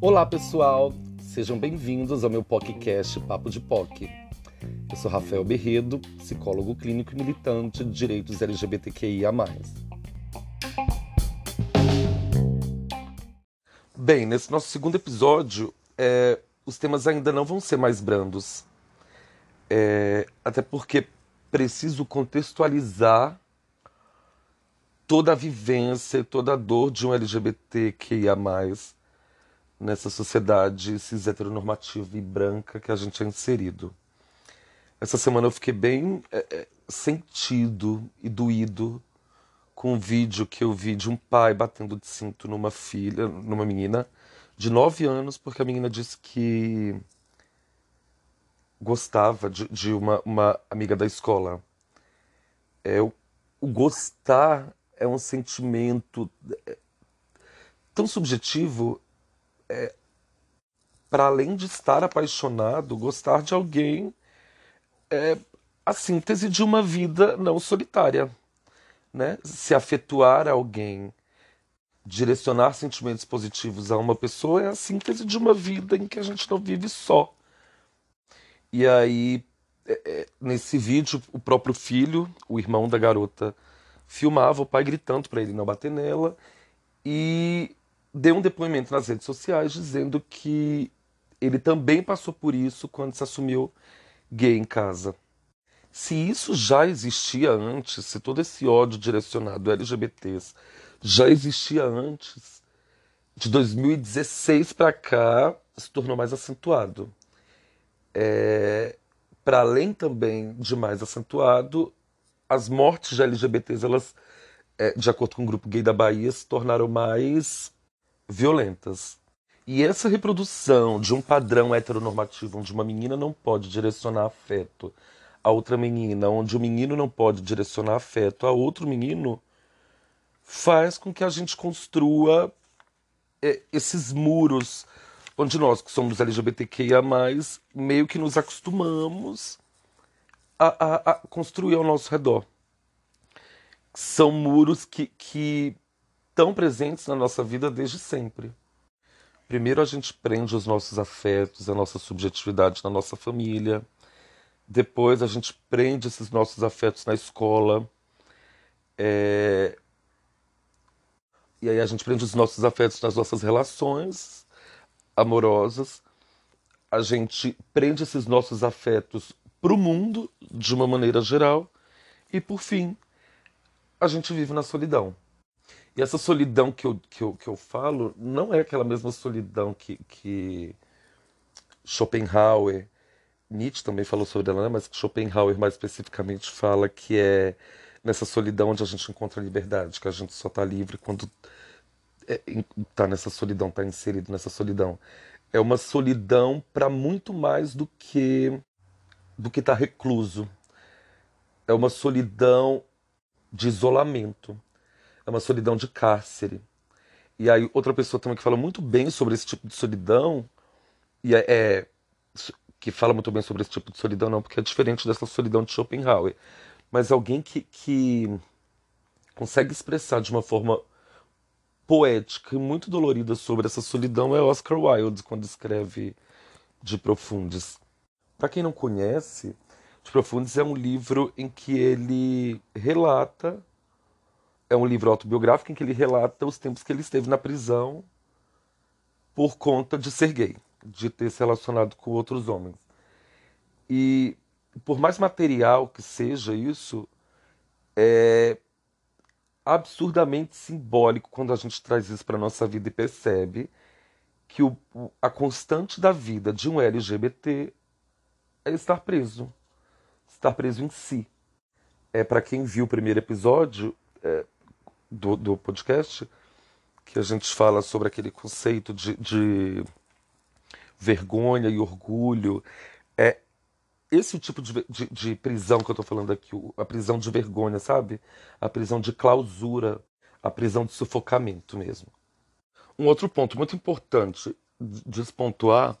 Olá pessoal, sejam bem-vindos ao meu podcast Papo de POC. Eu sou Rafael Berredo, psicólogo clínico e militante de direitos LGBTQIA. Bem, nesse nosso segundo episódio, é, os temas ainda não vão ser mais brandos. É, até porque preciso contextualizar toda a vivência, toda a dor de um LGBTQIA nessa sociedade cis heteronormativa e branca que a gente é inserido. Essa semana eu fiquei bem é, é, sentido e doído com um vídeo que eu vi de um pai batendo de cinto numa filha, numa menina de 9 anos, porque a menina disse que gostava de, de uma, uma amiga da escola. É, o, o gostar é um sentimento é, tão subjetivo é, para além de estar apaixonado, gostar de alguém é a síntese de uma vida não solitária. Né? Se afetuar alguém, direcionar sentimentos positivos a uma pessoa é a síntese de uma vida em que a gente não vive só. E aí, é, é, nesse vídeo, o próprio filho, o irmão da garota, filmava o pai gritando para ele não bater nela e deu um depoimento nas redes sociais dizendo que ele também passou por isso quando se assumiu gay em casa. Se isso já existia antes, se todo esse ódio direcionado a LGBTs já existia antes, de 2016 para cá se tornou mais acentuado. É, para além também de mais acentuado, as mortes de LGBTs, elas, é, de acordo com o grupo gay da Bahia, se tornaram mais violentas. E essa reprodução de um padrão heteronormativo onde uma menina não pode direcionar afeto a outra menina, onde o menino não pode direcionar afeto a outro menino, faz com que a gente construa é, esses muros onde nós, que somos LGBTQIA, meio que nos acostumamos a, a, a construir ao nosso redor. São muros que, que tão presentes na nossa vida desde sempre. Primeiro a gente prende os nossos afetos, a nossa subjetividade na nossa família. Depois a gente prende esses nossos afetos na escola. É... E aí a gente prende os nossos afetos nas nossas relações amorosas. A gente prende esses nossos afetos para o mundo de uma maneira geral. E por fim, a gente vive na solidão. E essa solidão que eu, que eu, que eu falo não é aquela mesma solidão que, que Schopenhauer, Nietzsche também falou sobre ela, né? mas Schopenhauer mais especificamente fala que é nessa solidão onde a gente encontra a liberdade, que a gente só está livre quando está é, nessa solidão, está inserido nessa solidão. É uma solidão para muito mais do que do que estar tá recluso. É uma solidão de isolamento é uma solidão de cárcere. E aí outra pessoa também que fala muito bem sobre esse tipo de solidão, e é, é que fala muito bem sobre esse tipo de solidão, não, porque é diferente dessa solidão de Schopenhauer, mas alguém que, que consegue expressar de uma forma poética e muito dolorida sobre essa solidão é Oscar Wilde, quando escreve De Profundis. Para quem não conhece, De Profundis é um livro em que ele relata é um livro autobiográfico em que ele relata os tempos que ele esteve na prisão por conta de ser gay, de ter se relacionado com outros homens. E por mais material que seja isso, é absurdamente simbólico quando a gente traz isso para nossa vida e percebe que o, a constante da vida de um LGBT é estar preso, estar preso em si. É para quem viu o primeiro episódio, é, do, do podcast, que a gente fala sobre aquele conceito de, de vergonha e orgulho. É esse tipo de, de, de prisão que eu estou falando aqui, a prisão de vergonha, sabe? A prisão de clausura, a prisão de sufocamento mesmo. Um outro ponto muito importante de despontuar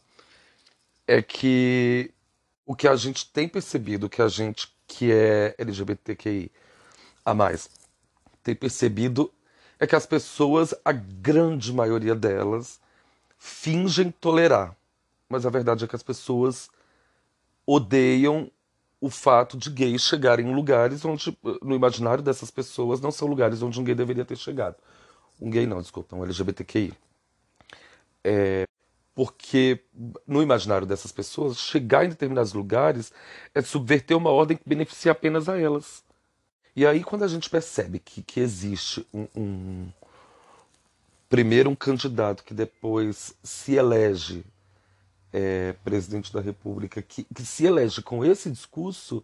é que o que a gente tem percebido, que a gente que é LGBTQI a mais, tem percebido é que as pessoas, a grande maioria delas, fingem tolerar. Mas a verdade é que as pessoas odeiam o fato de gays chegarem em lugares onde, no imaginário dessas pessoas, não são lugares onde um gay deveria ter chegado. Um gay não, desculpa, um LGBTQI. É, porque no imaginário dessas pessoas, chegar em determinados lugares é subverter uma ordem que beneficia apenas a elas. E aí, quando a gente percebe que, que existe um, um primeiro um candidato que depois se elege é, presidente da República, que, que se elege com esse discurso,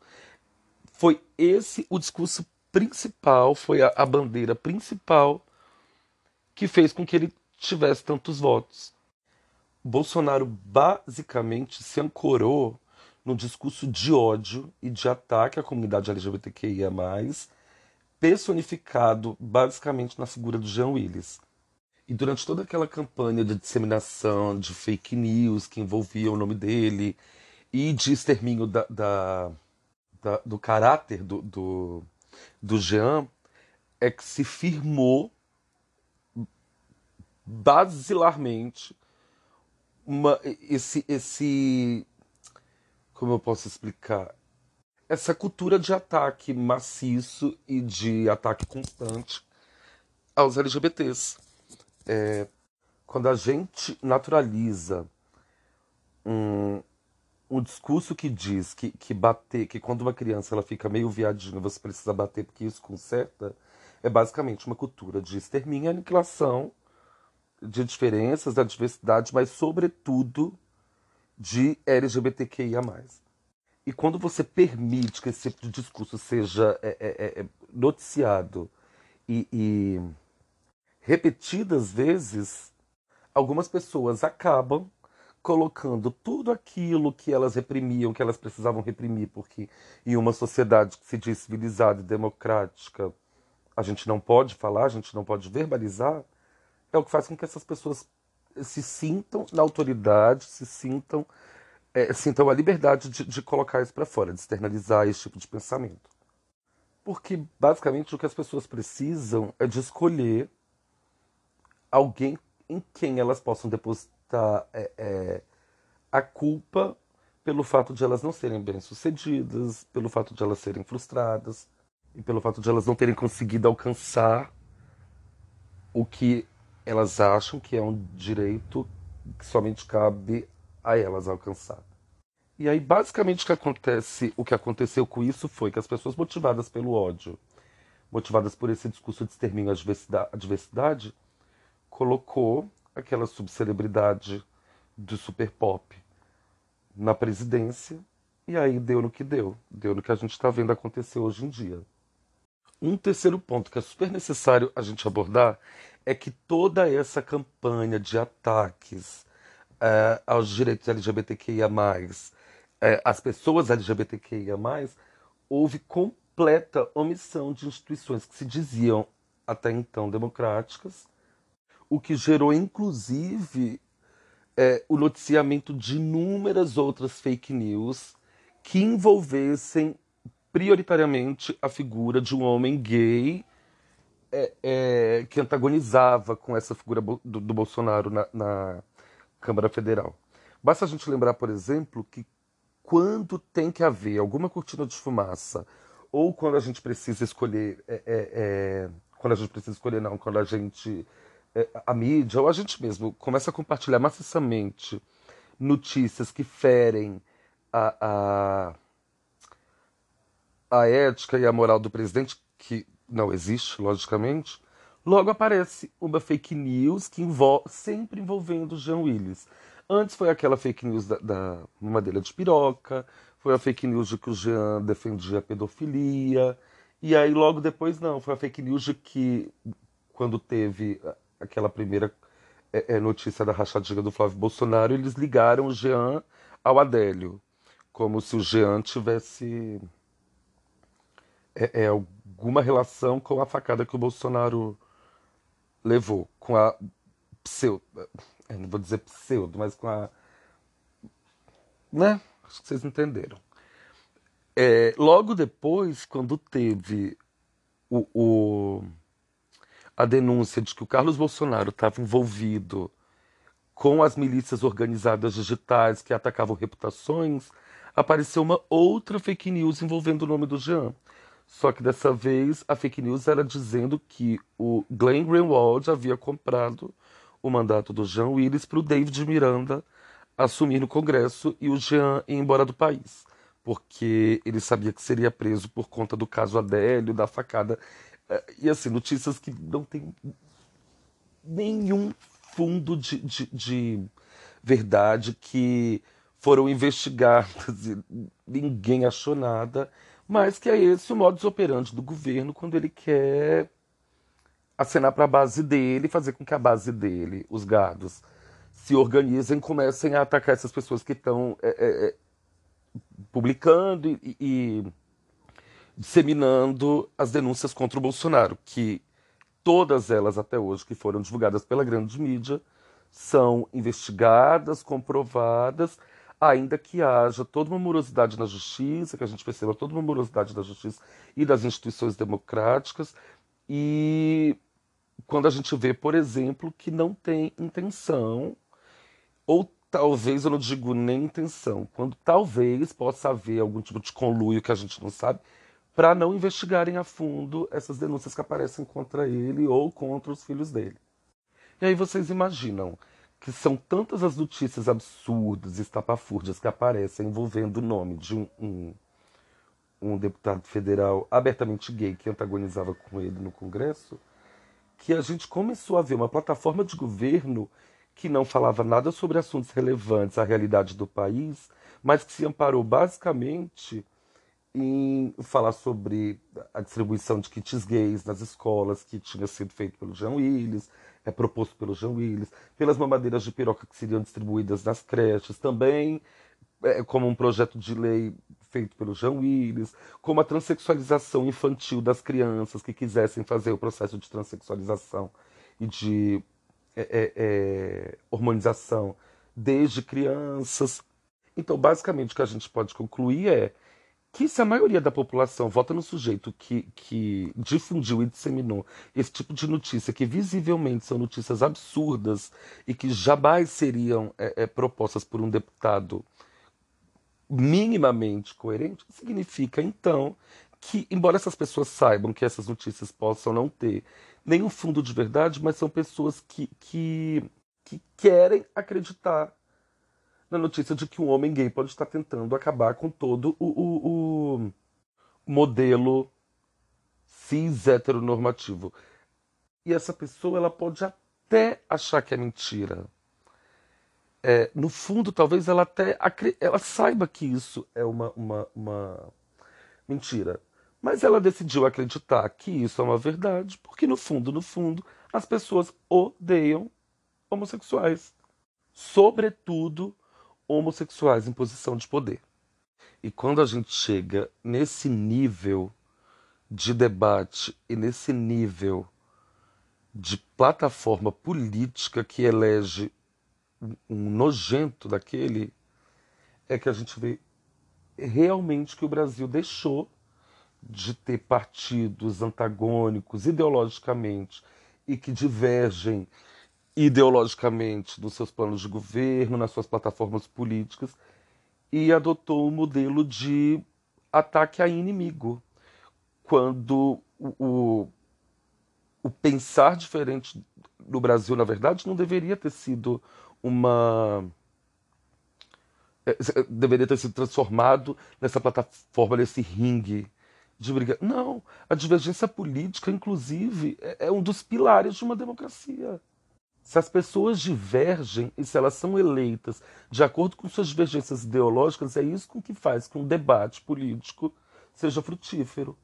foi esse o discurso principal, foi a, a bandeira principal que fez com que ele tivesse tantos votos. Bolsonaro basicamente se ancorou no discurso de ódio e de ataque à comunidade LGBTQIA, personificado basicamente na figura do Jean Willis. E durante toda aquela campanha de disseminação de fake news que envolvia o nome dele e de extermínio da, da, da, do caráter do, do, do Jean, é que se firmou basilarmente uma, esse, esse. Como eu posso explicar? Essa cultura de ataque maciço e de ataque constante aos LGBTs. É, quando a gente naturaliza um, um discurso que diz que, que bater, que quando uma criança ela fica meio viadinha, você precisa bater porque isso conserta, é basicamente uma cultura de extermínio e aniquilação de diferenças, da diversidade, mas sobretudo de LGBTQIA+. E quando você permite que esse tipo de discurso seja é, é, é, noticiado e, e repetidas vezes, algumas pessoas acabam colocando tudo aquilo que elas reprimiam, que elas precisavam reprimir, porque em uma sociedade que se diz civilizada e democrática, a gente não pode falar, a gente não pode verbalizar, é o que faz com que essas pessoas se sintam na autoridade, se sintam, é, sintam a liberdade de, de colocar isso para fora, de externalizar esse tipo de pensamento. Porque basicamente o que as pessoas precisam é de escolher alguém em quem elas possam depositar é, é, a culpa pelo fato de elas não serem bem-sucedidas, pelo fato de elas serem frustradas e pelo fato de elas não terem conseguido alcançar o que elas acham que é um direito que somente cabe a elas alcançar. E aí, basicamente, o que acontece, o que aconteceu com isso foi que as pessoas motivadas pelo ódio, motivadas por esse discurso de extermínio à diversidade, colocou aquela subcelebridade do super pop na presidência e aí deu no que deu. Deu no que a gente está vendo acontecer hoje em dia. Um terceiro ponto que é super necessário a gente abordar é que toda essa campanha de ataques é, aos direitos LGBTQIA, é, às pessoas LGBTQIA, houve completa omissão de instituições que se diziam até então democráticas o que gerou inclusive é, o noticiamento de inúmeras outras fake news que envolvessem prioritariamente a figura de um homem gay é, é, que antagonizava com essa figura do, do Bolsonaro na, na, Câmara Federal. Basta a gente lembrar, por exemplo, que quando tem que haver alguma cortina de fumaça ou quando a gente precisa escolher, é, é, é, quando a gente precisa escolher não, quando a gente é, a mídia ou a gente mesmo começa a compartilhar maciçamente notícias que ferem a, a, a ética e a moral do presidente, que não existe, logicamente, logo aparece uma fake news que envolve, sempre envolvendo Jean Willis. Antes foi aquela fake news da, da de piroca, foi a fake news de que o Jean defendia a pedofilia, e aí logo depois não, foi a fake news de que quando teve aquela primeira é, é, notícia da rachadinha do Flávio Bolsonaro, eles ligaram o Jean ao Adélio, como se o Jean tivesse é, é, alguma relação com a facada que o Bolsonaro levou, com a pseudo, é, não vou dizer pseudo, mas com a, né? Acho que vocês entenderam. É, logo depois, quando teve o, o a denúncia de que o Carlos Bolsonaro estava envolvido com as milícias organizadas digitais que atacavam reputações, apareceu uma outra fake news envolvendo o nome do Jean. Só que dessa vez a fake news era dizendo que o Glenn Greenwald havia comprado o mandato do Jean Willis para o David Miranda assumir no Congresso e o Jean ir embora do país. Porque ele sabia que seria preso por conta do caso Adélio, da facada. É, e assim, notícias que não tem nenhum fundo de, de, de verdade, que foram investigadas e ninguém achou nada. Mas que é esse o modus operandi do governo quando ele quer acenar para a base dele, fazer com que a base dele, os gados, se organizem, comecem a atacar essas pessoas que estão é, é, é, publicando e, e, disseminando as denúncias contra o Bolsonaro, que todas elas até hoje que foram divulgadas pela grande mídia são investigadas, comprovadas, ainda que haja toda uma morosidade na justiça, que a gente perceba toda uma morosidade da justiça e das instituições democráticas, e quando a gente vê, por exemplo, que não tem intenção, ou talvez eu não digo nem intenção, quando talvez possa haver algum tipo de conluio que a gente não sabe, para não investigarem a fundo essas denúncias que aparecem contra ele ou contra os filhos dele. E aí vocês imaginam que são tantas as notícias absurdas e estapafúrdias que aparecem envolvendo o nome de um, um, um deputado federal abertamente gay que antagonizava com ele no Congresso, que a gente começou a ver uma plataforma de governo que não falava nada sobre assuntos relevantes à realidade do país, mas que se amparou basicamente em falar sobre a distribuição de kits gays nas escolas, que tinha sido feito pelo Jean Willis, é proposto pelo Jean Willis, pelas mamadeiras de piroca que seriam distribuídas nas creches, também é, como um projeto de lei feito pelo Jean Willis, como a transexualização infantil das crianças que quisessem fazer o processo de transexualização e de é, é, é, hormonização desde crianças. Então, basicamente, o que a gente pode concluir é que se a maioria da população vota no sujeito que, que difundiu e disseminou esse tipo de notícia, que visivelmente são notícias absurdas e que jamais seriam é, é, propostas por um deputado minimamente coerente, significa então que, embora essas pessoas saibam que essas notícias possam não ter nenhum fundo de verdade, mas são pessoas que, que, que querem acreditar na notícia de que um homem gay pode estar tentando acabar com todo o, o, o modelo cis heteronormativo. E essa pessoa ela pode até achar que é mentira é, no fundo, talvez ela até ela saiba que isso é uma, uma, uma mentira. Mas ela decidiu acreditar que isso é uma verdade, porque no fundo, no fundo, as pessoas odeiam homossexuais. Sobretudo homossexuais em posição de poder. E quando a gente chega nesse nível de debate e nesse nível de plataforma política que elege um nojento daquele, é que a gente vê realmente que o Brasil deixou de ter partidos antagônicos ideologicamente e que divergem ideologicamente nos seus planos de governo, nas suas plataformas políticas, e adotou um modelo de ataque a inimigo, quando o, o, o pensar diferente no Brasil, na verdade, não deveria ter sido uma é, deveria ter sido transformado nessa plataforma, nesse ringue de briga. Não, a divergência política, inclusive, é, é um dos pilares de uma democracia. Se as pessoas divergem e se elas são eleitas de acordo com suas divergências ideológicas, é isso com que faz que um debate político seja frutífero.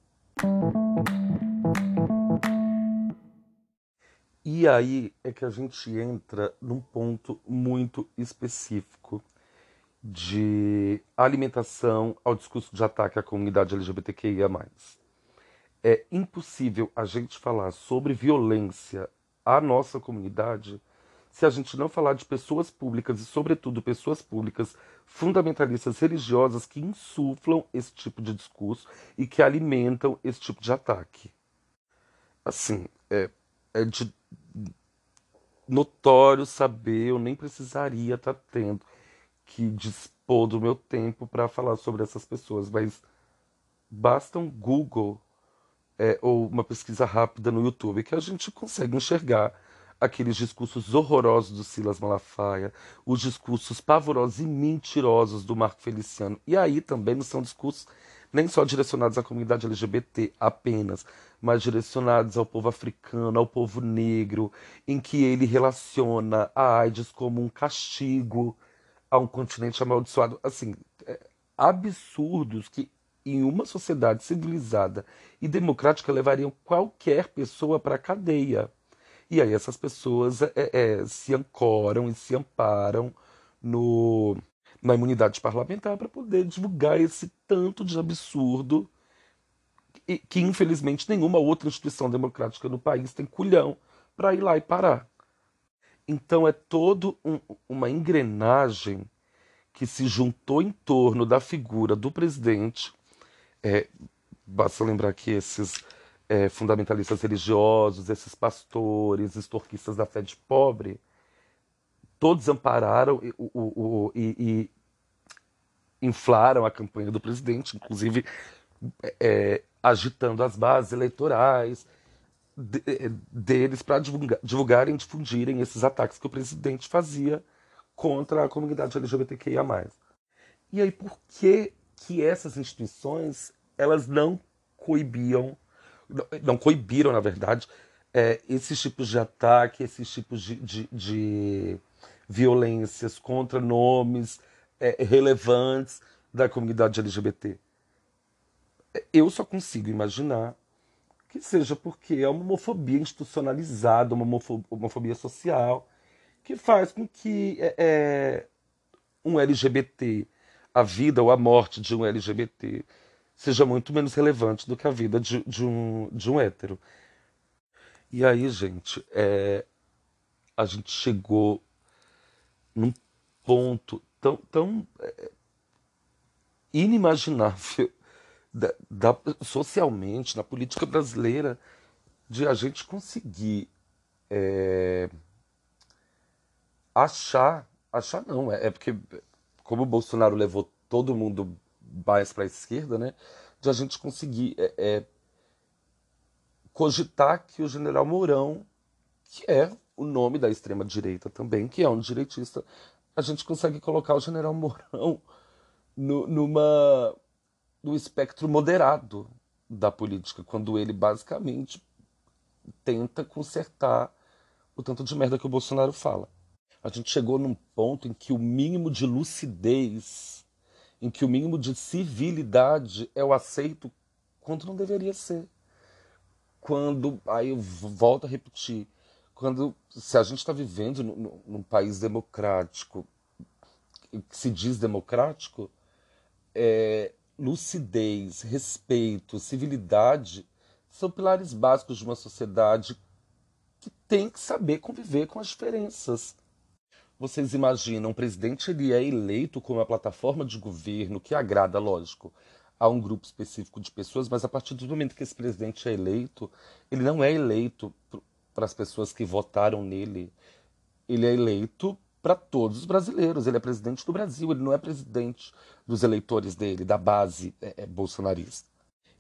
E aí é que a gente entra num ponto muito específico de alimentação ao discurso de ataque à comunidade LGBTQIA. É impossível a gente falar sobre violência à nossa comunidade se a gente não falar de pessoas públicas e, sobretudo, pessoas públicas fundamentalistas religiosas que insuflam esse tipo de discurso e que alimentam esse tipo de ataque. Assim, é, é de notório saber, eu nem precisaria estar tá tendo que dispor do meu tempo para falar sobre essas pessoas, mas basta um Google é, ou uma pesquisa rápida no YouTube que a gente consegue enxergar aqueles discursos horrorosos do Silas Malafaia, os discursos pavorosos e mentirosos do Marco Feliciano. E aí também não são discursos nem só direcionados à comunidade LGBT apenas, mas direcionados ao povo africano, ao povo negro, em que ele relaciona a AIDS como um castigo a um continente amaldiçoado. Assim, é, absurdos que em uma sociedade civilizada e democrática levariam qualquer pessoa para a cadeia. E aí essas pessoas é, é, se ancoram e se amparam no, na imunidade parlamentar para poder divulgar esse tanto de absurdo que, que, infelizmente, nenhuma outra instituição democrática no país tem culhão para ir lá e parar. Então é todo um, uma engrenagem que se juntou em torno da figura do presidente. É, basta lembrar que esses é, fundamentalistas religiosos, esses pastores, extorquistas da fé de pobre, todos ampararam o, o, o, e, e, inflaram a campanha do presidente, inclusive é, agitando as bases eleitorais de, é, deles para divulgar, divulgarem, difundirem esses ataques que o presidente fazia contra a comunidade LGBTQIA+. E aí por que que essas instituições elas não coibiam não coibiram, na verdade, é, esses tipos de ataque, esses tipos de, de, de violências contra nomes é, relevantes da comunidade LGBT. Eu só consigo imaginar que seja porque é uma homofobia institucionalizada, uma homofobia social, que faz com que é, é um LGBT, a vida ou a morte de um LGBT, seja muito menos relevante do que a vida de, de, um, de um hétero. E aí, gente, é, a gente chegou num ponto tão, tão é, inimaginável da, da, socialmente, na política brasileira, de a gente conseguir é, achar, achar não, é, é porque como o Bolsonaro levou todo mundo mais para a esquerda, né, de a gente conseguir é, é, cogitar que o general Mourão, que é o nome da extrema direita também, que é um direitista, a gente consegue colocar o general Mourão no, numa no espectro moderado da política, quando ele basicamente tenta consertar o tanto de merda que o Bolsonaro fala. A gente chegou num ponto em que o mínimo de lucidez em que o mínimo de civilidade é o aceito quando não deveria ser. Quando, aí eu volto a repetir, quando se a gente está vivendo no, num país democrático, que se diz democrático, é, lucidez, respeito, civilidade são pilares básicos de uma sociedade que tem que saber conviver com as diferenças. Vocês imaginam, o presidente ele é eleito como uma plataforma de governo que agrada, lógico, a um grupo específico de pessoas, mas a partir do momento que esse presidente é eleito, ele não é eleito para as pessoas que votaram nele. Ele é eleito para todos os brasileiros. Ele é presidente do Brasil, ele não é presidente dos eleitores dele, da base é, é bolsonarista.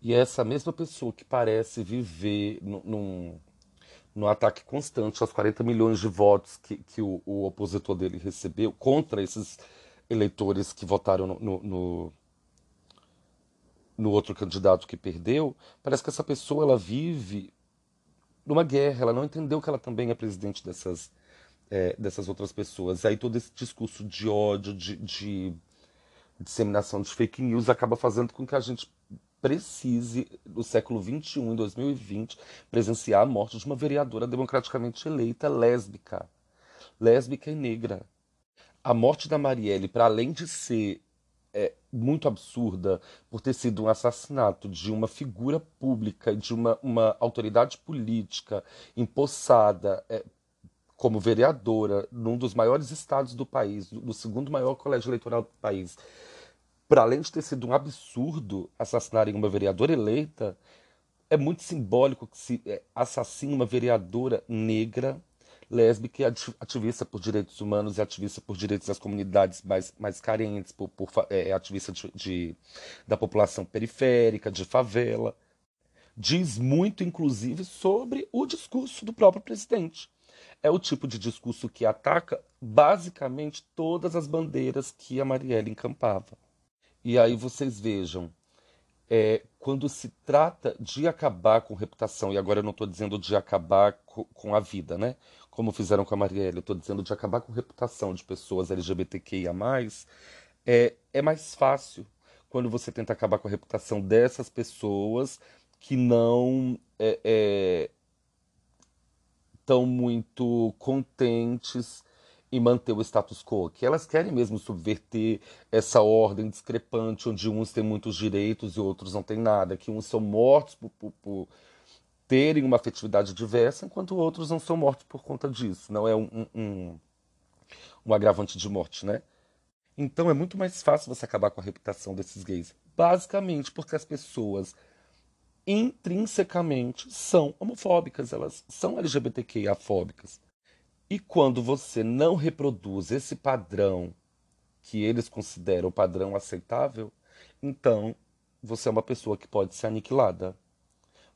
E é essa mesma pessoa que parece viver num, no ataque constante aos 40 milhões de votos que, que o, o opositor dele recebeu contra esses eleitores que votaram no, no, no, outro candidato que perdeu, parece que essa pessoa ela vive numa guerra, ela não entendeu que ela também é presidente dessas, é, dessas outras pessoas. Aí todo esse discurso de ódio, de, de disseminação de fake news acaba fazendo com que a gente precise, no século XXI, em 2020, presenciar a morte de uma vereadora democraticamente eleita lésbica. Lésbica e negra. A morte da Marielle, para além de ser é, muito absurda por ter sido um assassinato de uma figura pública, de uma, uma autoridade política empossada é, como vereadora num dos maiores estados do país, do segundo maior colégio eleitoral do país, para além de ter sido um absurdo assassinarem uma vereadora eleita, é muito simbólico que se é, assassine uma vereadora negra, lésbica e ativista por direitos humanos e ativista por direitos das comunidades mais, mais carentes, por, por é, ativista de, de, da população periférica, de favela. Diz muito, inclusive, sobre o discurso do próprio presidente. É o tipo de discurso que ataca basicamente todas as bandeiras que a Marielle encampava. E aí vocês vejam, é, quando se trata de acabar com reputação, e agora eu não estou dizendo de acabar com, com, a vida, né? Como fizeram com a Marielle, eu estou dizendo de acabar com reputação de pessoas LGBTQIA, é, é mais fácil quando você tenta acabar com a reputação dessas pessoas que não é, é, tão muito contentes e manter o status quo, que elas querem mesmo subverter essa ordem discrepante, onde uns têm muitos direitos e outros não têm nada, que uns são mortos por, por, por terem uma afetividade diversa, enquanto outros não são mortos por conta disso. Não é um, um, um agravante de morte, né? Então é muito mais fácil você acabar com a reputação desses gays. Basicamente porque as pessoas intrinsecamente são homofóbicas, elas são LGBTQIA-fóbicas. E quando você não reproduz esse padrão que eles consideram o padrão aceitável, então você é uma pessoa que pode ser aniquilada,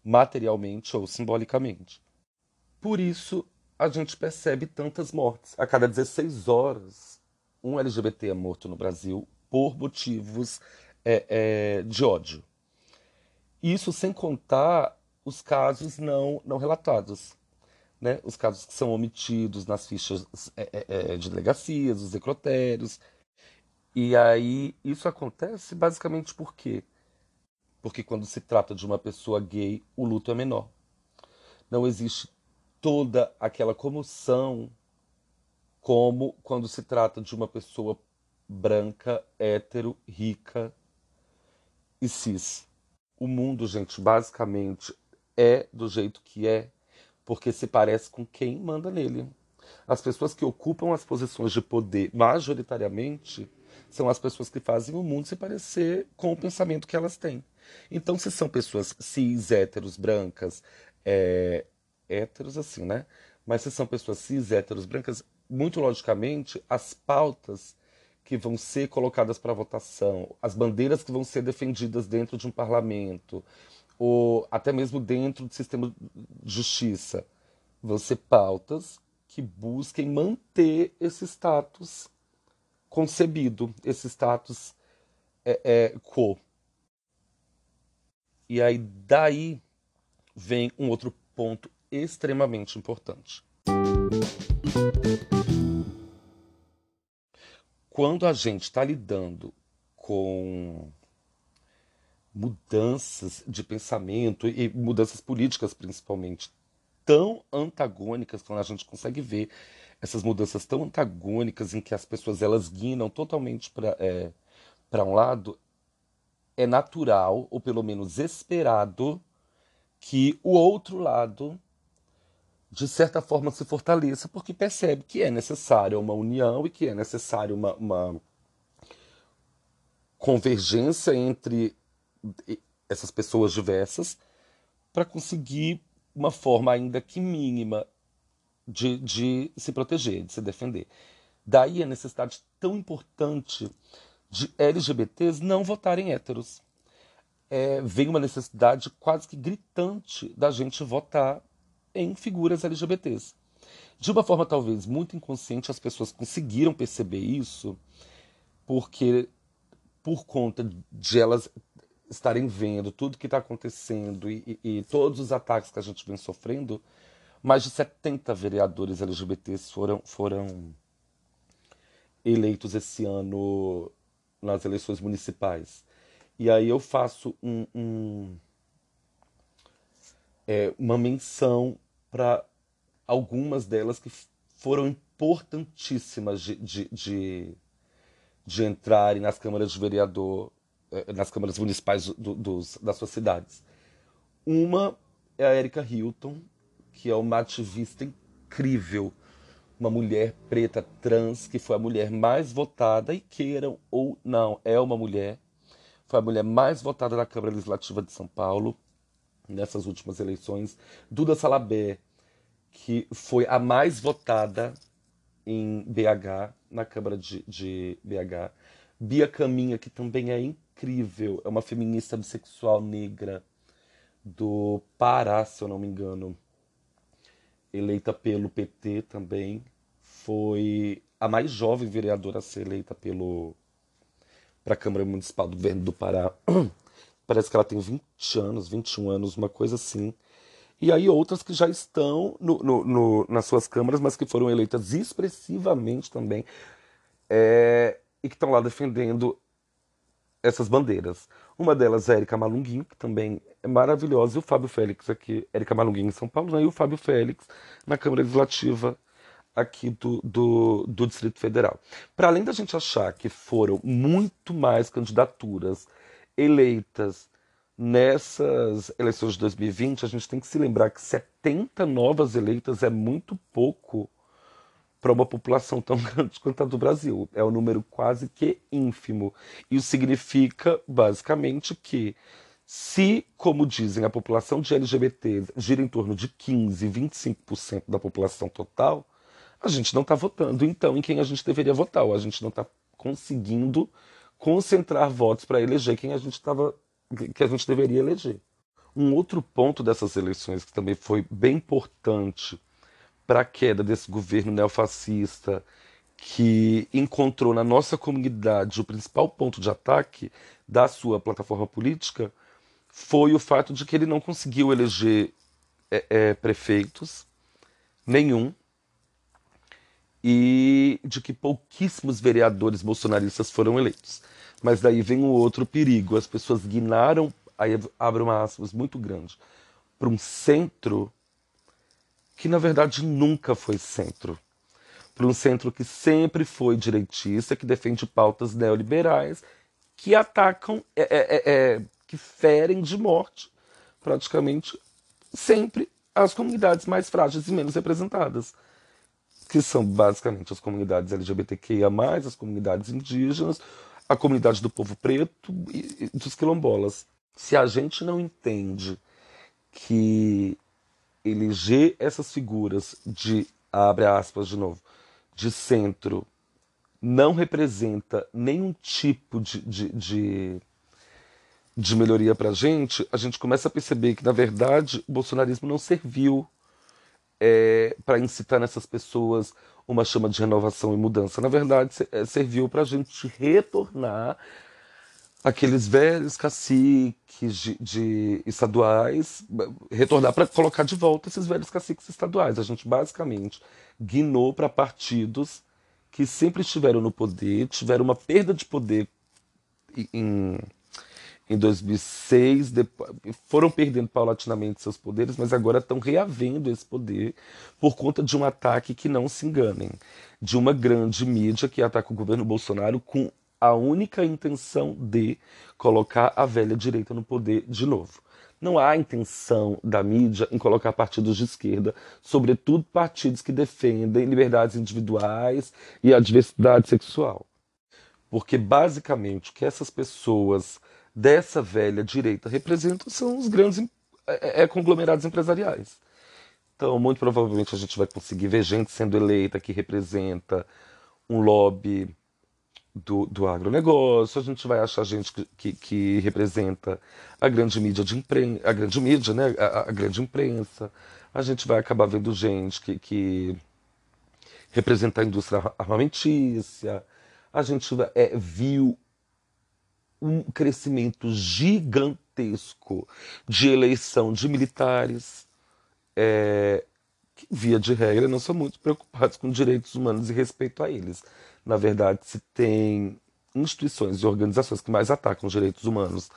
materialmente ou simbolicamente. Por isso, a gente percebe tantas mortes. A cada 16 horas, um LGBT é morto no Brasil por motivos é, é, de ódio. Isso sem contar os casos não, não relatados né, os casos que são omitidos nas fichas é, é, é, de delegacias, os necrotérios. E aí isso acontece basicamente por quê? Porque quando se trata de uma pessoa gay, o luto é menor. Não existe toda aquela comoção como quando se trata de uma pessoa branca, hétero, rica e cis. O mundo, gente, basicamente é do jeito que é porque se parece com quem manda nele. As pessoas que ocupam as posições de poder, majoritariamente, são as pessoas que fazem o mundo se parecer com o pensamento que elas têm. Então, se são pessoas cis, héteros, brancas, é, héteros assim, né? Mas se são pessoas cis, héteros, brancas, muito logicamente, as pautas que vão ser colocadas para votação, as bandeiras que vão ser defendidas dentro de um parlamento, ou até mesmo dentro do sistema de justiça, vão ser pautas que busquem manter esse status concebido, esse status é, é, quo. E aí daí vem um outro ponto extremamente importante. Quando a gente está lidando com mudanças de pensamento e mudanças políticas principalmente tão antagônicas quando a gente consegue ver essas mudanças tão antagônicas em que as pessoas elas guinam totalmente para é, para um lado é natural ou pelo menos esperado que o outro lado de certa forma se fortaleça porque percebe que é necessária uma união e que é necessário uma, uma convergência entre essas pessoas diversas para conseguir uma forma ainda que mínima de, de se proteger, de se defender. Daí a necessidade tão importante de LGBTs não votarem héteros. É, vem uma necessidade quase que gritante da gente votar em figuras LGBTs. De uma forma talvez muito inconsciente, as pessoas conseguiram perceber isso porque, por conta de elas estarem vendo tudo que está acontecendo e, e, e, todos os ataques que a gente vem sofrendo, mais de 70 vereadores LGBTs foram, foram eleitos esse ano nas eleições municipais. E aí eu faço um, um, é, uma menção para algumas delas que foram importantíssimas de, de, de, de entrarem nas câmaras de vereador nas câmaras municipais do, dos, das suas cidades. Uma é a Erika Hilton, que é uma ativista incrível, uma mulher preta trans, que foi a mulher mais votada, e queiram ou não, é uma mulher, foi a mulher mais votada na Câmara Legislativa de São Paulo. nessas últimas eleições. Duda Salabé, que foi a mais votada em BH, na Câmara de, de BH. Bia Caminha, que também é incrível, é uma feminista bissexual negra do Pará, se eu não me engano, eleita pelo PT também. Foi a mais jovem vereadora a ser eleita pelo para a Câmara Municipal do Governo do Pará. Parece que ela tem 20 anos, 21 anos, uma coisa assim. E aí outras que já estão no, no, no, nas suas câmaras, mas que foram eleitas expressivamente também, é, e que estão lá defendendo essas bandeiras. Uma delas é a Erika Malunguinho, que também é maravilhosa, e o Fábio Félix aqui, Erika Malunguinho em São Paulo, né, e o Fábio Félix na Câmara Legislativa aqui do, do, do Distrito Federal. Para além da gente achar que foram muito mais candidaturas eleitas nessas eleições de 2020, a gente tem que se lembrar que 70 novas eleitas é muito pouco para uma população tão grande quanto a do Brasil. É um número quase que ínfimo. Isso significa, basicamente, que se, como dizem, a população de LGBT gira em torno de 15, 25% da população total, a gente não está votando então em quem a gente deveria votar, ou a gente não está conseguindo concentrar votos para eleger quem a gente estava que a gente deveria eleger. Um outro ponto dessas eleições que também foi bem importante para a queda desse governo neofascista que encontrou na nossa comunidade o principal ponto de ataque da sua plataforma política foi o fato de que ele não conseguiu eleger é, é, prefeitos nenhum e de que pouquíssimos vereadores bolsonaristas foram eleitos. Mas daí vem um outro perigo: as pessoas guinaram, aí abre uma aspas muito grande, para um centro que na verdade nunca foi centro. Para um centro que sempre foi direitista, que defende pautas neoliberais, que atacam, é, é, é, é que ferem de morte, praticamente sempre, as comunidades mais frágeis e menos representadas que são basicamente as comunidades LGBTQIA, as comunidades indígenas, a comunidade do povo preto e dos quilombolas. Se a gente não entende que eleger essas figuras de, abre aspas de novo, de centro, não representa nenhum tipo de, de, de, de melhoria para a gente, a gente começa a perceber que, na verdade, o bolsonarismo não serviu é, para incitar nessas pessoas uma chama de renovação e mudança. Na verdade, é, serviu para a gente retornar aqueles velhos caciques de, de estaduais, retornar para colocar de volta esses velhos caciques estaduais. A gente basicamente guinou para partidos que sempre estiveram no poder, tiveram uma perda de poder em em 2006, depois, foram perdendo paulatinamente seus poderes, mas agora estão reavendo esse poder por conta de um ataque que não se enganem, de uma grande mídia que ataca o governo Bolsonaro com a única intenção de colocar a velha direita no poder de novo. Não há intenção da mídia em colocar partidos de esquerda, sobretudo partidos que defendem liberdades individuais e a diversidade sexual. Porque basicamente o que essas pessoas dessa velha direita representam são os grandes é, é, conglomerados empresariais. Então, muito provavelmente a gente vai conseguir ver gente sendo eleita que representa um lobby do, do agronegócio, a gente vai achar gente que, que, que representa a grande mídia de imprensa, a grande mídia, né? A, a, grande imprensa. A gente vai acabar vendo gente que, que representa a indústria armamentícia. A gente é, viu um crescimento gigantesco de eleição de militares, é, que, via de regra, não são muito preocupados com direitos humanos e respeito a eles. Na verdade, se tem instituições e organizações que mais atacam os direitos humanos,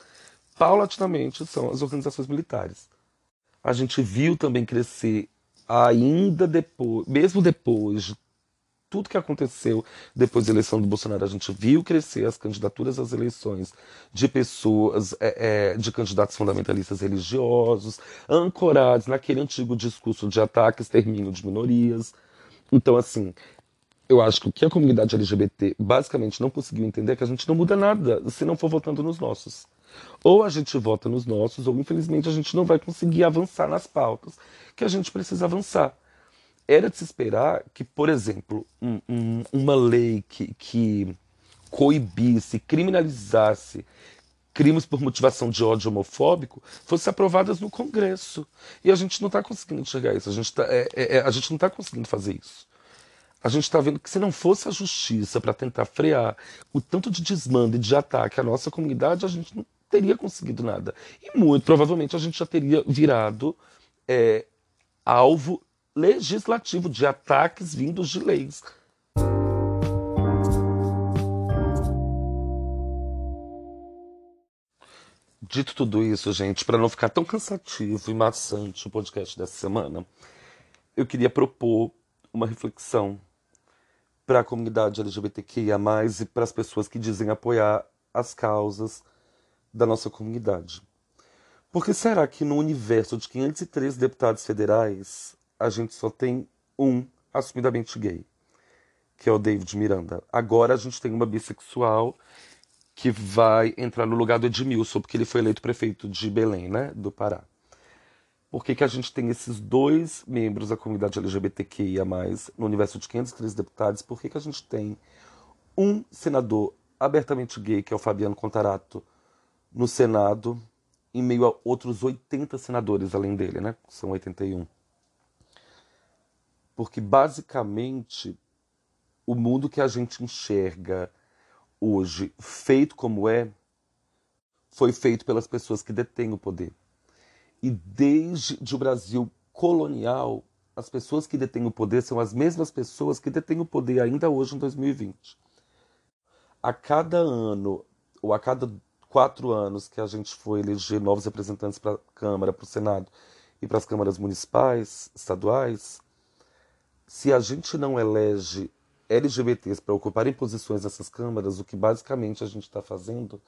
paulatinamente são as organizações militares. A gente viu também crescer ainda depois, mesmo depois de tudo que aconteceu depois da eleição do Bolsonaro. A gente viu crescer as candidaturas às eleições de pessoas, é, é, de candidatos fundamentalistas religiosos, ancorados naquele antigo discurso de ataque, extermínio de minorias. Então, assim, eu acho que o que a comunidade LGBT basicamente não conseguiu entender é que a gente não muda nada se não for votando nos nossos. Ou a gente vota nos nossos, ou infelizmente a gente não vai conseguir avançar nas pautas que a gente precisa avançar. Era de se esperar que, por exemplo, um, um, uma lei que, que coibisse, criminalizasse crimes por motivação de ódio homofóbico fossem aprovadas no Congresso. E a gente não está conseguindo enxergar isso, a gente, tá, é, é, é a gente não está conseguindo fazer isso. A gente está vendo que se não fosse a justiça para tentar frear o tanto de desmando e de ataque à nossa comunidade, a gente não teria conseguido nada. E muito provavelmente a gente já teria virado é, alvo legislativo de ataques vindos de leis. Dito tudo isso, gente, para não ficar tão cansativo e maçante o podcast dessa semana, eu queria propor uma reflexão para a comunidade LGBTQIA, e para as pessoas que dizem apoiar as causas da nossa comunidade. Porque será que no universo de 503 deputados federais a gente só tem um assumidamente gay, que é o David Miranda? Agora a gente tem uma bissexual que vai entrar no lugar do Edmilson, porque ele foi eleito prefeito de Belém, né, do Pará. Por que, que a gente tem esses dois membros da comunidade LGBTQIA+, no universo de 503 deputados? Por que, que a gente tem um senador abertamente gay, que é o Fabiano Contarato, no Senado, em meio a outros 80 senadores além dele, né? São 81. Porque basicamente o mundo que a gente enxerga hoje, feito como é, foi feito pelas pessoas que detêm o poder. E desde o Brasil colonial, as pessoas que detêm o poder são as mesmas pessoas que detêm o poder ainda hoje em 2020. A cada ano, ou a cada quatro anos que a gente foi eleger novos representantes para a Câmara, para o Senado e para as câmaras municipais, estaduais, se a gente não elege LGBTs para ocuparem posições nessas câmaras, o que basicamente a gente está fazendo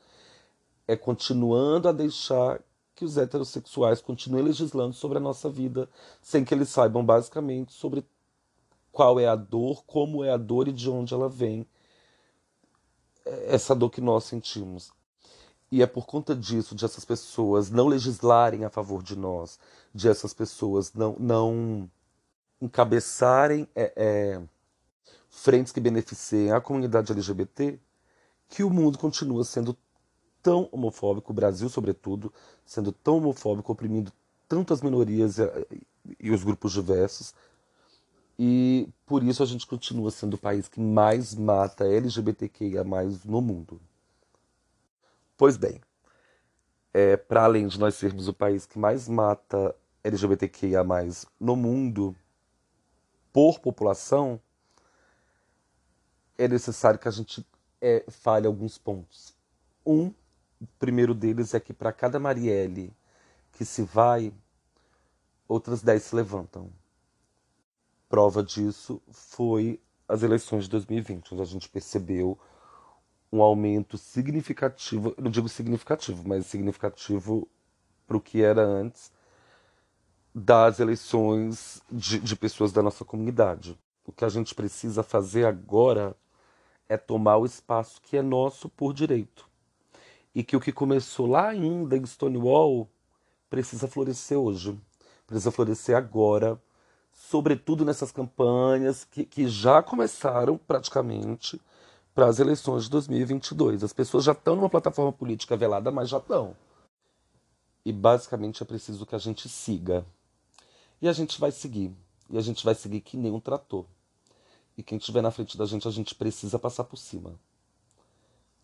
é continuando a deixar que os heterossexuais continuem legislando sobre a nossa vida, sem que eles saibam basicamente sobre qual é a dor, como é a dor e de onde ela vem, essa dor que nós sentimos. E é por conta disso, de essas pessoas não legislarem a favor de nós, de essas pessoas não, não encabeçarem é, é, frentes que beneficiem a comunidade LGBT, que o mundo continua sendo tão homofóbico, o Brasil, sobretudo, sendo tão homofóbico, oprimindo tantas minorias e, e os grupos diversos. E por isso a gente continua sendo o país que mais mata LGBTQIA no mundo. Pois bem, é, para além de nós sermos o país que mais mata LGBTQIA no mundo por população, é necessário que a gente é, fale alguns pontos. Um, o primeiro deles é que para cada Marielle que se vai, outras dez se levantam. Prova disso foi as eleições de 2020, onde a gente percebeu um aumento significativo, não digo significativo, mas significativo para o que era antes das eleições de, de pessoas da nossa comunidade. O que a gente precisa fazer agora é tomar o espaço que é nosso por direito. E que o que começou lá ainda em Stonewall precisa florescer hoje. Precisa florescer agora, sobretudo nessas campanhas que, que já começaram praticamente para as eleições de 2022. As pessoas já estão numa plataforma política velada, mas já estão. E basicamente é preciso que a gente siga. E a gente vai seguir. E a gente vai seguir que nem um trator. E quem estiver na frente da gente, a gente precisa passar por cima.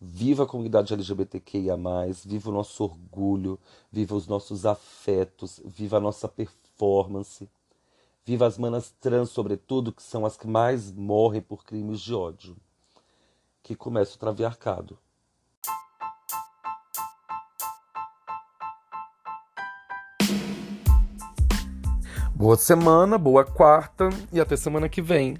Viva a comunidade LGBTQIA, viva o nosso orgulho, viva os nossos afetos, viva a nossa performance. Viva as manas trans, sobretudo, que são as que mais morrem por crimes de ódio que começa o traviarcado. Boa semana, boa quarta e até semana que vem.